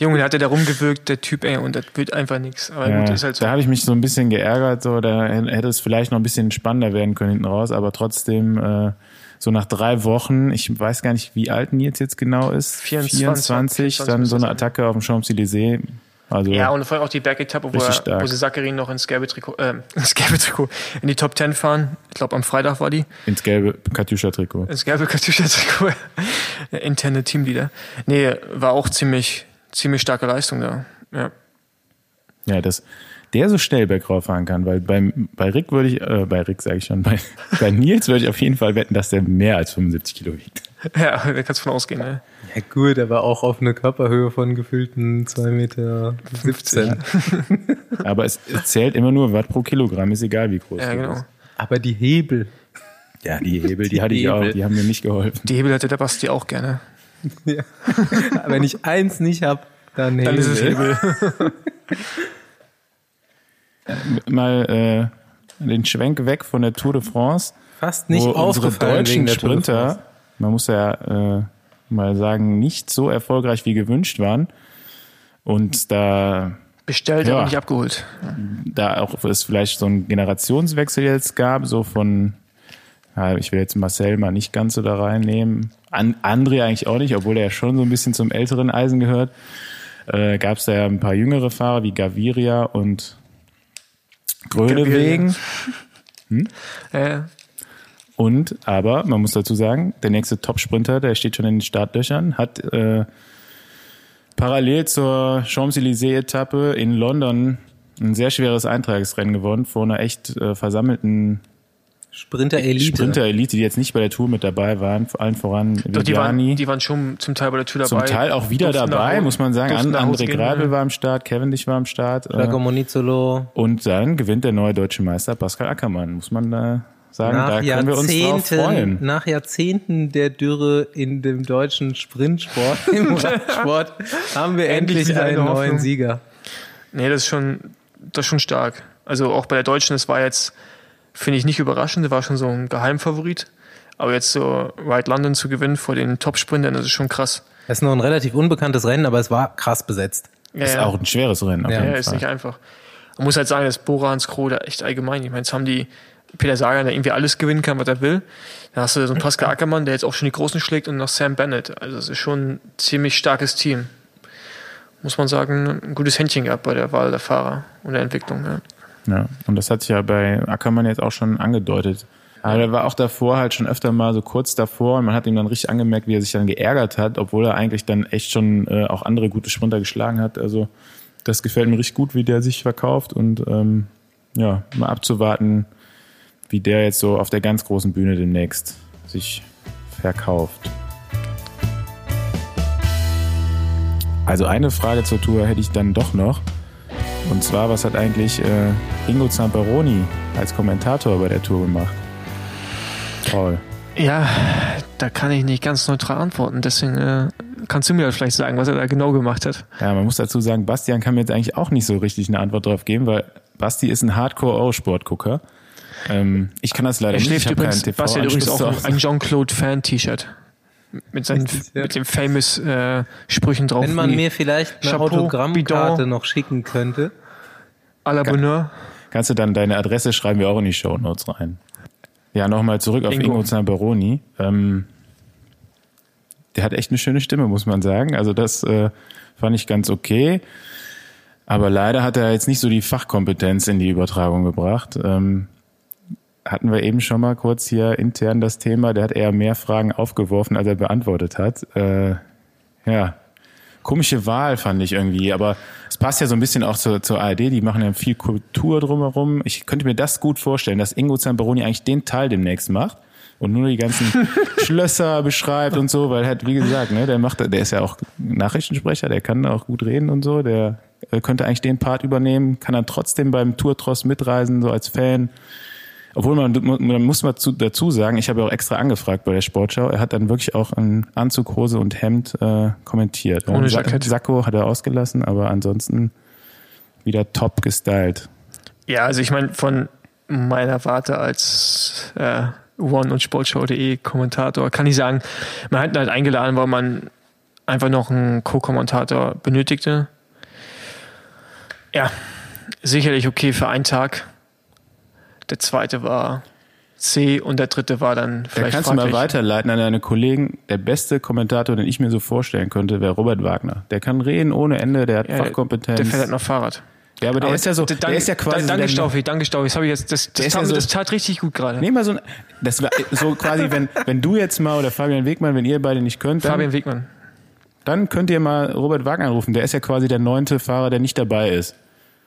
Junge, der hat ja da rumgewirkt, der Typ, ey, und das wird einfach nichts. Aber Ja, gut, ist halt so. Da habe ich mich so ein bisschen geärgert, so da hätte es vielleicht noch ein bisschen spannender werden können hinten raus, aber trotzdem äh, so nach drei Wochen, ich weiß gar nicht, wie alt Nils jetzt genau ist, 24, 24 dann so eine Attacke auf dem Champs-Élysées. Also Ja, und vor allem auch die Bergetappe, wo, er, wo sie Sakharin noch ins gelbe Trikot, äh, ins gelbe Trikot, in die Top 10 fahren. Ich glaube, am Freitag war die. ins gelbe Katjuscha-Trikot. Ins gelbe Katusha-Trikot. Der interne Teamleader. Nee, war auch ziemlich, ziemlich starke Leistung da. Ja. Ja, dass der so schnell bergauf fahren kann, weil beim, bei Rick würde ich, äh, bei Rick sage ich schon, bei, bei Nils würde ich auf jeden Fall wetten, dass der mehr als 75 Kilo wiegt. Ja, da kannst du von ausgehen, ne? Ja gut, aber auch auf eine Körperhöhe von gefühlten 2,17 Meter. 17. Aber es, es zählt immer nur Watt pro Kilogramm, ist egal wie groß Ja, genau. Aber die Hebel. Ja, die Hebel, die, Die hatte ich auch, Hebel. die haben mir nicht geholfen. Die Hebel hatte der Basti auch gerne. Ja. Wenn ich eins nicht hab, dann Hebel. Dann ist es Hebel. Mal äh, den Schwenk weg von der Tour de France, Fast nicht wo unsere deutschen der Tour de France. Sprinter, man muss ja äh, mal sagen, nicht so erfolgreich wie gewünscht waren. Und da Bestellt, Ja. aber nicht abgeholt. da auch es vielleicht so einen Generationswechsel jetzt gab, so von, ja, ich will jetzt Marcel mal nicht ganz so da reinnehmen, An, André eigentlich auch nicht, obwohl er ja schon so ein bisschen zum älteren Eisen gehört, äh, gab es da ja ein paar jüngere Fahrer wie Gaviria und Grödewegen. Äh, Und, aber, man muss dazu sagen, der nächste Top-Sprinter, der steht schon in den Startlöchern, hat äh, parallel zur Champs-Élysées-Etappe in London ein sehr schweres Eintragsrennen gewonnen vor einer echt äh, versammelten Sprinter Elite. Sprinter-Elite, die jetzt nicht bei der Tour mit dabei waren, vor allen voran doch, die, waren, die waren schon zum Teil bei der Tour Zum dabei. Teil auch wieder Durften dabei, nach- muss man sagen. durften An, nach Hause André ja. war am Start, Cavendish war am Start. Äh, Giacomo Nizzolo. und dann gewinnt der neue deutsche Meister Pascal Ackermann, muss man da sagen. da können wir uns drauf freuen. nach Jahrzehnten der Dürre in dem deutschen Sprintsport, im Radsport, haben wir Endlich endlich, wieder einen eine neuen. Sieger. Nee, das ist schon, das ist schon stark. Also auch bei der Deutschen, das war jetzt, finde ich, nicht überraschend, das war schon so ein Geheimfavorit. Aber jetzt so Ride London zu gewinnen vor den Top-Sprintern, das ist schon krass. Das ist noch ein relativ unbekanntes Rennen, aber es war krass besetzt. Ja, Ist ja. auch ein schweres Rennen auf Ja, jeden Ja, ist nicht einfach. Man muss halt sagen, dass Bora Hans Kroh da echt allgemein, ich meine, jetzt haben die Peter Sagan, der irgendwie alles gewinnen kann, was er will. Dann hast du so einen Pascal Ackermann, der jetzt auch schon die Großen schlägt und noch Sam Bennett. Also es ist schon ein ziemlich starkes Team. Muss man sagen, ein gutes Händchen gehabt bei der Wahl der Fahrer und der Entwicklung. Ja. Ja, und das hat sich ja bei Ackermann jetzt auch schon angedeutet. Aber er war auch davor halt schon öfter mal so kurz davor und man hat ihm dann richtig angemerkt, wie er sich dann geärgert hat, obwohl er eigentlich dann echt schon äh, auch andere gute Sprinter geschlagen hat. Also das gefällt mir richtig gut, wie der sich verkauft und ähm, ja, mal abzuwarten, wie der jetzt so auf der ganz großen Bühne demnächst sich verkauft. Also eine Frage zur Tour hätte ich dann doch noch. Und zwar, was hat eigentlich äh, Ingo Zamperoni als Kommentator bei der Tour gemacht? Paul. Ja, da kann ich nicht ganz neutral antworten. Deswegen äh, kannst du mir vielleicht sagen, was er da genau gemacht hat. Ja, man muss dazu sagen, Bastian kann mir jetzt eigentlich auch nicht so richtig eine Antwort drauf geben, weil Basti ist ein Hardcore-Eurosport-Gucker. Ähm, ich kann das leider Er nicht. schläft Ich übrigens, Basti hat übrigens auch ein. Jean-Claude-Fan-T-Shirt. Mit seinen ja. mit den famous äh, Sprüchen drauf. Wenn man mir vielleicht eine Chapeau, Autogrammkarte Bidon. noch schicken könnte. à la Bonheur. Kannst du dann deine Adresse schreiben wir auch in die Show Notes rein. Ja, nochmal zurück auf Ingo. Ingo, Zamperoni. Ähm, der hat echt eine schöne Stimme, muss man sagen. Also das äh, fand ich ganz okay. Aber leider hat er jetzt nicht so die Fachkompetenz in die Übertragung gebracht. Ähm, hatten wir eben schon mal kurz hier intern das Thema. Der hat eher mehr Fragen aufgeworfen, als er beantwortet hat. Äh, ja, komische Wahl fand ich irgendwie, aber es passt ja so ein bisschen auch zur, zur ARD, die machen ja viel Kultur drumherum. Ich könnte mir das gut vorstellen, dass Ingo Zamperoni eigentlich den Teil demnächst macht und nur die ganzen Schlösser beschreibt und so, weil halt, wie gesagt, ne, der macht, der ist ja auch Nachrichtensprecher, der kann auch gut reden und so, der äh, könnte eigentlich den Part übernehmen, kann dann trotzdem beim Tourtross mitreisen, so als Fan. Obwohl man, man muss mal zu, dazu sagen, ich habe ja auch extra angefragt bei der Sportschau. Er hat dann wirklich auch in Anzug, Hose und Hemd äh, kommentiert. Ohne Jackett. Sakko hat er ausgelassen, aber ansonsten wieder top gestylt. Ja, also ich meine, von meiner Warte als äh, One- und Sportshow.de Kommentator kann ich sagen, man hat ihn halt eingeladen, weil man einfach noch einen Co-Kommentator benötigte. Ja, sicherlich okay für einen Tag. Der zweite war C und der dritte war dann Da vielleicht kannst du mal fraglich. weiterleiten an deine Kollegen. Der beste Kommentator, den ich mir so vorstellen könnte, wäre Robert Wagner. Der kann reden ohne Ende, der hat Ja, Fachkompetenz. Der fährt halt noch Fahrrad. ja, aber der Aber ist ja so, d- der ist ja quasi so Danke, der- Staufi, danke, Staufi. Das, hab ich jetzt, das, Der das, ist ja tat, so- das tat richtig gut gerade. Nee, mal so, ein- das war so quasi, wenn, wenn du jetzt mal oder Fabian Wegmann, wenn ihr beide nicht könnt, dann, Fabian Wegmann. dann könnt ihr mal Robert Wagner anrufen. Der ist ja quasi der neunte Fahrer, der nicht dabei ist.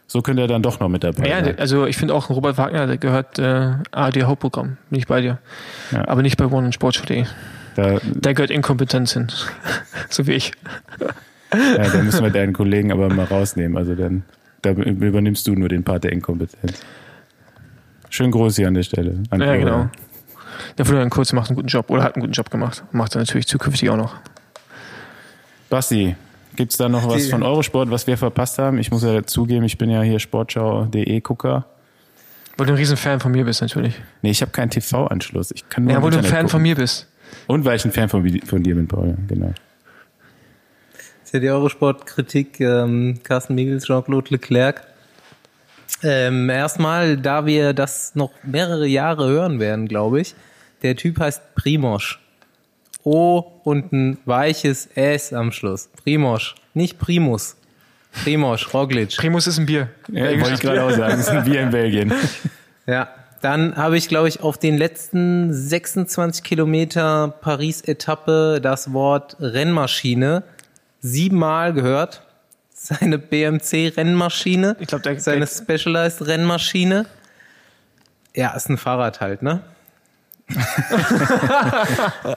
So könnte er dann doch noch mit dabei Ja, sein. der- also ich finde auch Robert Wagner, der gehört äh, ARD Hauptprogramm, bin ich bei dir. Ja. Aber nicht bei One und Sportshow.de. Da, Der gehört Inkompetenz hin. so wie ich. ja, da müssen wir deinen Kollegen aber mal rausnehmen. Also dann da übernimmst du nur den Part der Inkompetenz. Schön groß hier an der Stelle. An Ja, Florian. genau. Der Florian Kurz macht einen guten Job oder hat einen guten Job gemacht. Macht er natürlich zukünftig auch noch. Basti, gibt's da noch was Die- von Eurosport, was wir verpasst haben? Ich muss ja zugeben, ich bin ja hier Sportschau.de Gucker. Weil du ein Riesenfan von mir bist, natürlich. Nee, ich habe keinen TV-Anschluss. Ich kann nur Ja, weil du ein Fan von gucken. mir bist. Und weil ich ein Fan von, von dir bin, Paul. Genau. Das ist ja die Eurosport-Kritik, ähm, Carsten Miegels, Jean-Claude Leclerc. Ähm, erstmal, da wir das noch mehrere Jahre hören werden, glaube ich. Der Typ heißt Primosch. O und ein weiches S am Schluss. Primosch, nicht Primus. Primosch, Roglic. Primus ist ein Bier. Ja, wollte ich gerade auch sagen. Das ist ein Bier in Belgien. Ja, dann habe ich, glaube ich, auf den letzten 26 Kilometer Paris-Etappe das Wort Rennmaschine siebenmal gehört. Seine BMC-Rennmaschine, Ich glaube, der, seine Specialized-Rennmaschine. Ja, ist ein Fahrrad halt, ne?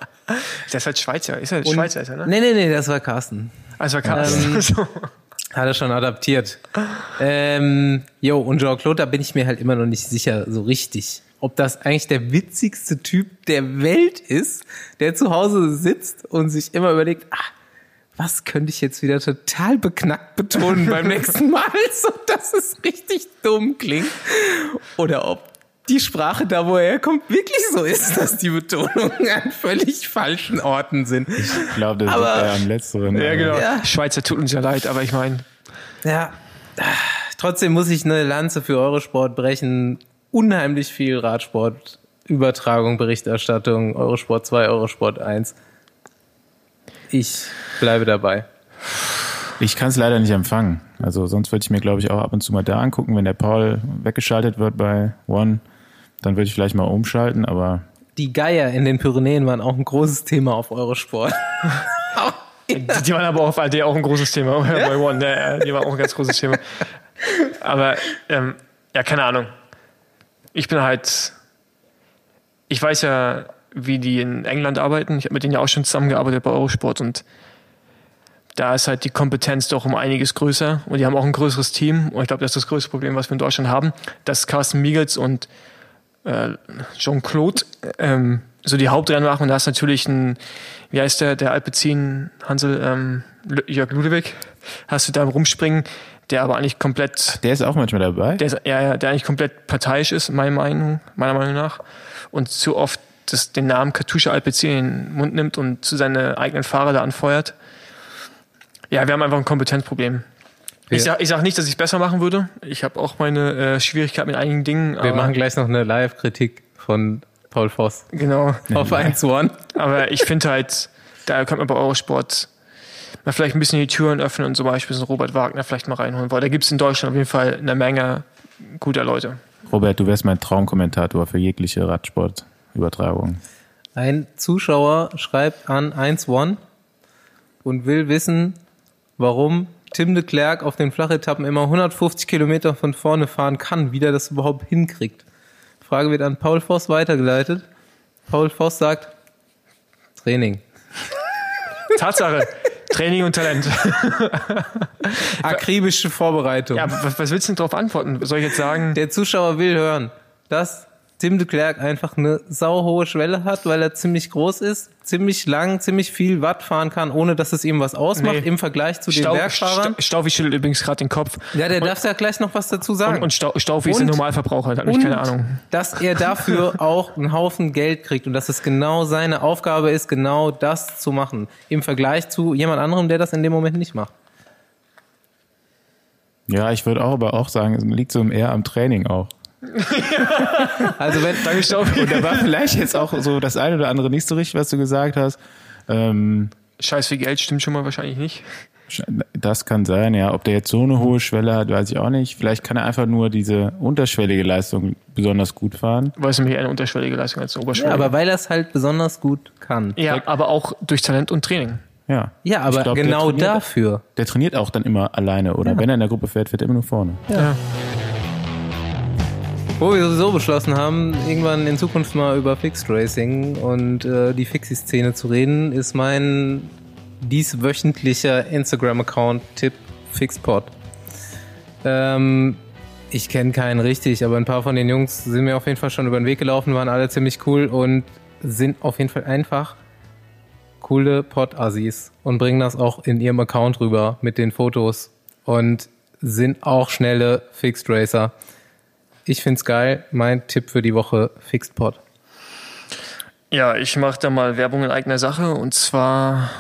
der ist halt Schweizer. Ist er Und- Schweizer, ist er, ne? Nee, nee, nee, das war Carsten. Also Carsten. so. Hat er schon adaptiert. ähm, jo, und Jean-Claude, da bin ich mir halt immer noch nicht sicher, so richtig. Ob das eigentlich der witzigste Typ der Welt ist, der zu Hause sitzt und sich immer überlegt, ah, was könnte ich jetzt wieder total beknackt betonen beim nächsten Mal, so dass es richtig dumm klingt. Oder ob die Sprache da, wo er herkommt, wirklich so ist, dass die Betonungen an völlig falschen Orten sind. Ich glaube, das Aber- ist eher am letzteren. Ja, genau. Ja. Schweizer tut uns ja leid, aber ich meine, Ja, trotzdem muss ich eine Lanze für Eurosport brechen. Unheimlich viel Radsport, Übertragung, Berichterstattung, Eurosport 2, Eurosport 1. Ich bleibe dabei. Ich kann es leider nicht empfangen. Also sonst würde ich mir, glaube ich, auch ab und zu mal da angucken, wenn der Paul weggeschaltet wird bei One, dann würde ich vielleicht mal umschalten, aber Die Geier in den Pyrenäen waren auch ein großes Thema auf Eurosport. Die, die waren aber auch auf AD auch ein großes Thema. Bei One, ja, ja, die waren auch ein ganz großes Thema. Aber ähm, ja, keine Ahnung. Ich bin halt. Ich weiß ja, wie die in England arbeiten. Ich habe mit denen ja auch schon zusammengearbeitet bei Eurosport und da ist halt die Kompetenz doch um einiges größer und die haben auch ein größeres Team. Und ich glaube, das ist das größte Problem, was wir in Deutschland haben, dass Carsten Miegels und äh, Jean-Claude ähm, so die Hauptrennen machen. Und da ist natürlich ein, wie heißt der, der Alpecin Hansel, ähm, Jörg Ludewig, hast du da im Rumspringen, der aber eigentlich komplett der ist auch manchmal dabei. der, ist, ja, ja, der eigentlich komplett parteiisch ist, meiner Meinung, meiner Meinung nach. Und zu oft das, den Namen Katusha Alpecin in den Mund nimmt und zu seine eigenen Fahrer da anfeuert. Ja, wir haben einfach ein Kompetenzproblem. Ich sag, ich sag nicht, dass ich es besser machen würde. Ich habe auch meine äh, Schwierigkeiten mit einigen Dingen. Wir machen gleich noch eine Live-Kritik von Paul Voss Genau. auf 1 One. Aber ich finde halt, da könnte man bei Eurosport mal vielleicht ein bisschen die Türen öffnen und zum Beispiel so Robert Wagner vielleicht mal reinholen, weil da gibt es in Deutschland auf jeden Fall eine Menge guter Leute. Robert, du wärst mein Traumkommentator für jegliche Radsportübertragung. Ein Zuschauer schreibt an 1 One und will wissen, warum Tim de Klerk auf den Flachetappen immer 150 Kilometer von vorne fahren kann, wie der das überhaupt hinkriegt. Frage wird an Paul Voss weitergeleitet. Paul Voss sagt, Training. Tatsache, Training und Talent. Akribische Vorbereitung. Ja, was willst du denn darauf antworten? Soll ich jetzt sagen, Der Zuschauer will hören, dass Tim de Klerk einfach eine sauhohe Schwelle hat, weil er ziemlich groß ist, ziemlich lang, ziemlich viel Watt fahren kann, ohne dass es ihm was ausmacht Nee. im Vergleich zu den Stau, Bergfahrern. Sta- Staufi schüttelt übrigens gerade den Kopf. Ja, der darf ja gleich noch was dazu sagen. Und, und Stau, Staufi ist ein Und- Normalverbraucher, hat nämlich Und keine Ahnung. dass er dafür auch einen Haufen Geld kriegt und dass es genau seine Aufgabe ist, genau das zu machen. Im Vergleich zu jemand anderem, der das in dem Moment nicht macht. Ja, ich würde auch aber auch sagen, es liegt so eher am Training auch. Also wenn, Danke, Staufi. Und da war vielleicht jetzt auch so das eine oder andere nicht so richtig, was du gesagt hast. Ähm, Scheiß viel Geld stimmt schon mal wahrscheinlich nicht. das kann sein, ja. Ob der jetzt so eine hohe Schwelle hat, weiß ich auch nicht. Vielleicht kann er einfach nur diese unterschwellige Leistung besonders gut fahren. Weil es nämlich eine unterschwellige Leistung als eine ja, Oberschwellige. aber weil er es halt besonders gut kann. ja, aber auch durch Talent und Training. Ja. Ja, aber glaub, der genau trainiert- dafür. Der trainiert auch dann immer alleine oder wenn er in der Gruppe fährt, fährt er immer nur vorne. Wo wir sowieso beschlossen haben, irgendwann in Zukunft mal über Fixed Racing und äh, die Fixie-Szene zu reden, ist mein dieswöchentlicher Instagram-Account-Tipp Fixpot. Ähm, ich kenne keinen richtig, aber ein paar von den Jungs sind mir auf jeden Fall schon über den Weg gelaufen, waren alle ziemlich cool und sind auf jeden Fall einfach coole Pod-Assis und bringen das auch in ihrem Account rüber mit den Fotos und sind auch schnelle Fixed Racer. Ich find's geil. Mein Tipp für die Woche Fixed Pod. Ja, ich mache da mal Werbung in eigener Sache und zwar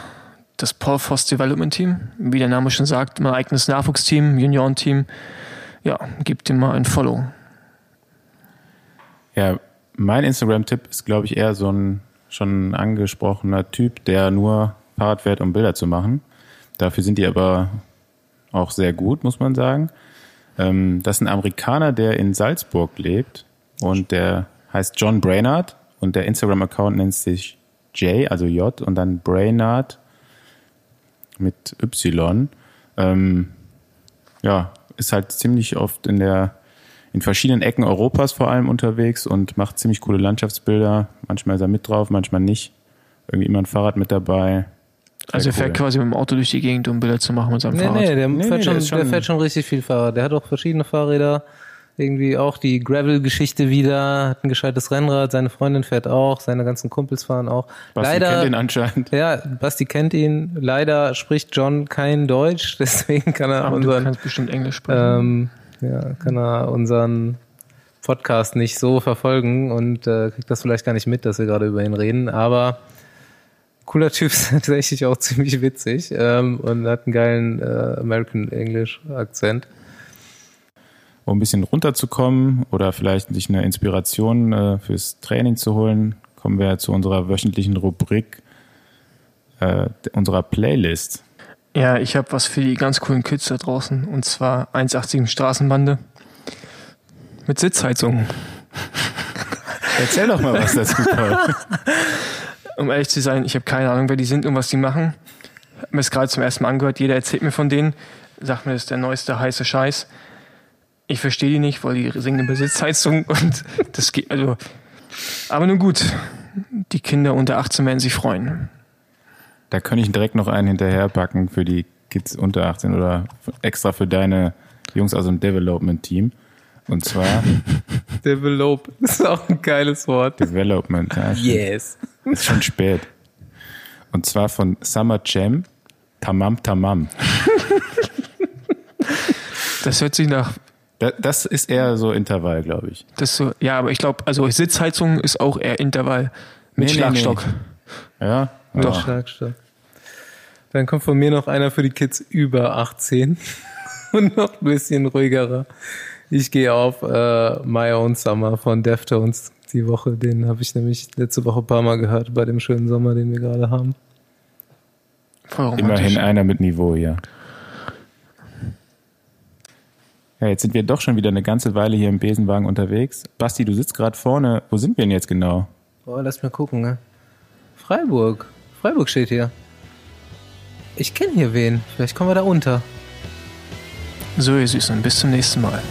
das Paul Voss Development Team. Wie der Name schon sagt, mein eigenes Nachwuchsteam, Juniorenteam. Ja, gebt dem mal ein Follow. Ja, mein Instagram-Tipp ist, glaube ich, eher so ein schon angesprochener Typ, der nur Fahrrad fährt, um Bilder zu machen. Dafür sind die aber auch sehr gut, muss man sagen. Ähm, das ist ein Amerikaner, der in Salzburg lebt und der heißt John Brainard und der Instagram-Account nennt sich J, also J und dann Brainard mit Y. Ähm, ja, ist halt ziemlich oft in der in verschiedenen Ecken Europas vor allem unterwegs und macht ziemlich coole Landschaftsbilder. Manchmal ist er mit drauf, manchmal nicht. Irgendwie immer ein Fahrrad mit dabei. Also er cool, fährt ja. quasi mit dem Auto durch die Gegend, um Bilder zu machen mit seinem Nee, Fahrrad. nee, der, Nee, fährt nee, schon, der ist schon- der fährt schon richtig viel Fahrrad. Der hat auch verschiedene Fahrräder. Irgendwie auch die Gravel-Geschichte wieder, hat ein gescheites Rennrad, seine Freundin fährt auch, seine ganzen Kumpels fahren auch. Basti Leider, kennt den anscheinend. ja, Basti kennt ihn. Leider spricht John kein Deutsch, deswegen kann er Aber du unseren, kannst bestimmt Englisch sprechen. ähm, ja, kann er unseren Podcast nicht so verfolgen und äh, kriegt das vielleicht gar nicht mit, dass wir gerade über ihn reden. Aber cooler Typ, ist tatsächlich auch ziemlich witzig ähm, und hat einen geilen äh, American English Akzent. Um ein bisschen runterzukommen oder vielleicht sich eine Inspiration äh, fürs Training zu holen, kommen wir zu unserer wöchentlichen Rubrik äh, unserer Playlist. Ja, ich habe was für die ganz coolen Kids da draußen. Und zwar 187 Straßenbande. Mit Sitzheizung. Erzähl doch mal was dazu, Paul. Um ehrlich zu sein, ich habe keine Ahnung, wer die sind und was die machen. Hab mir es gerade zum ersten Mal angehört. Jeder erzählt mir von denen. Sagt mir, das ist der neueste heiße Scheiß. Ich verstehe die nicht, weil die singen über Sitzheizung und das geht, also. Aber nun gut. Die Kinder unter 18 werden sich freuen. Da könnte ich direkt noch einen hinterherpacken für die Kids unter 18 oder extra für deine Jungs aus dem Development-Team. Und zwar Develop ist auch ein geiles Wort. Development. Ja. Yes. Ist schon spät. Und zwar von Summer Jam, Tamam Tamam. Das hört sich nach, Da- Das ist eher so Intervall, glaube ich. das so, ja, aber ich glaube, also Sitzheizung ist auch eher Intervall mit Nee, nee, Schlagstock. Ja? Doch, Ja. Schlagstock. Dann kommt von mir noch einer für die Kids über 18 und noch ein bisschen ruhigerer. Ich gehe auf äh, My Own Summer von Deftones die Woche. Den habe ich nämlich letzte Woche ein paar Mal gehört bei dem schönen Sommer, den wir gerade haben. Romantisch. Immerhin einer mit Niveau hier. Ja, jetzt sind wir doch schon wieder eine ganze Weile hier im Besenwagen unterwegs. Basti, du sitzt gerade vorne. Wo sind wir denn jetzt genau? Boah, lass mal gucken, ne? Freiburg. Freiburg steht hier. Ich kenne hier wen. Vielleicht kommen wir da unter. So, ihr Süßen, bis zum nächsten Mal.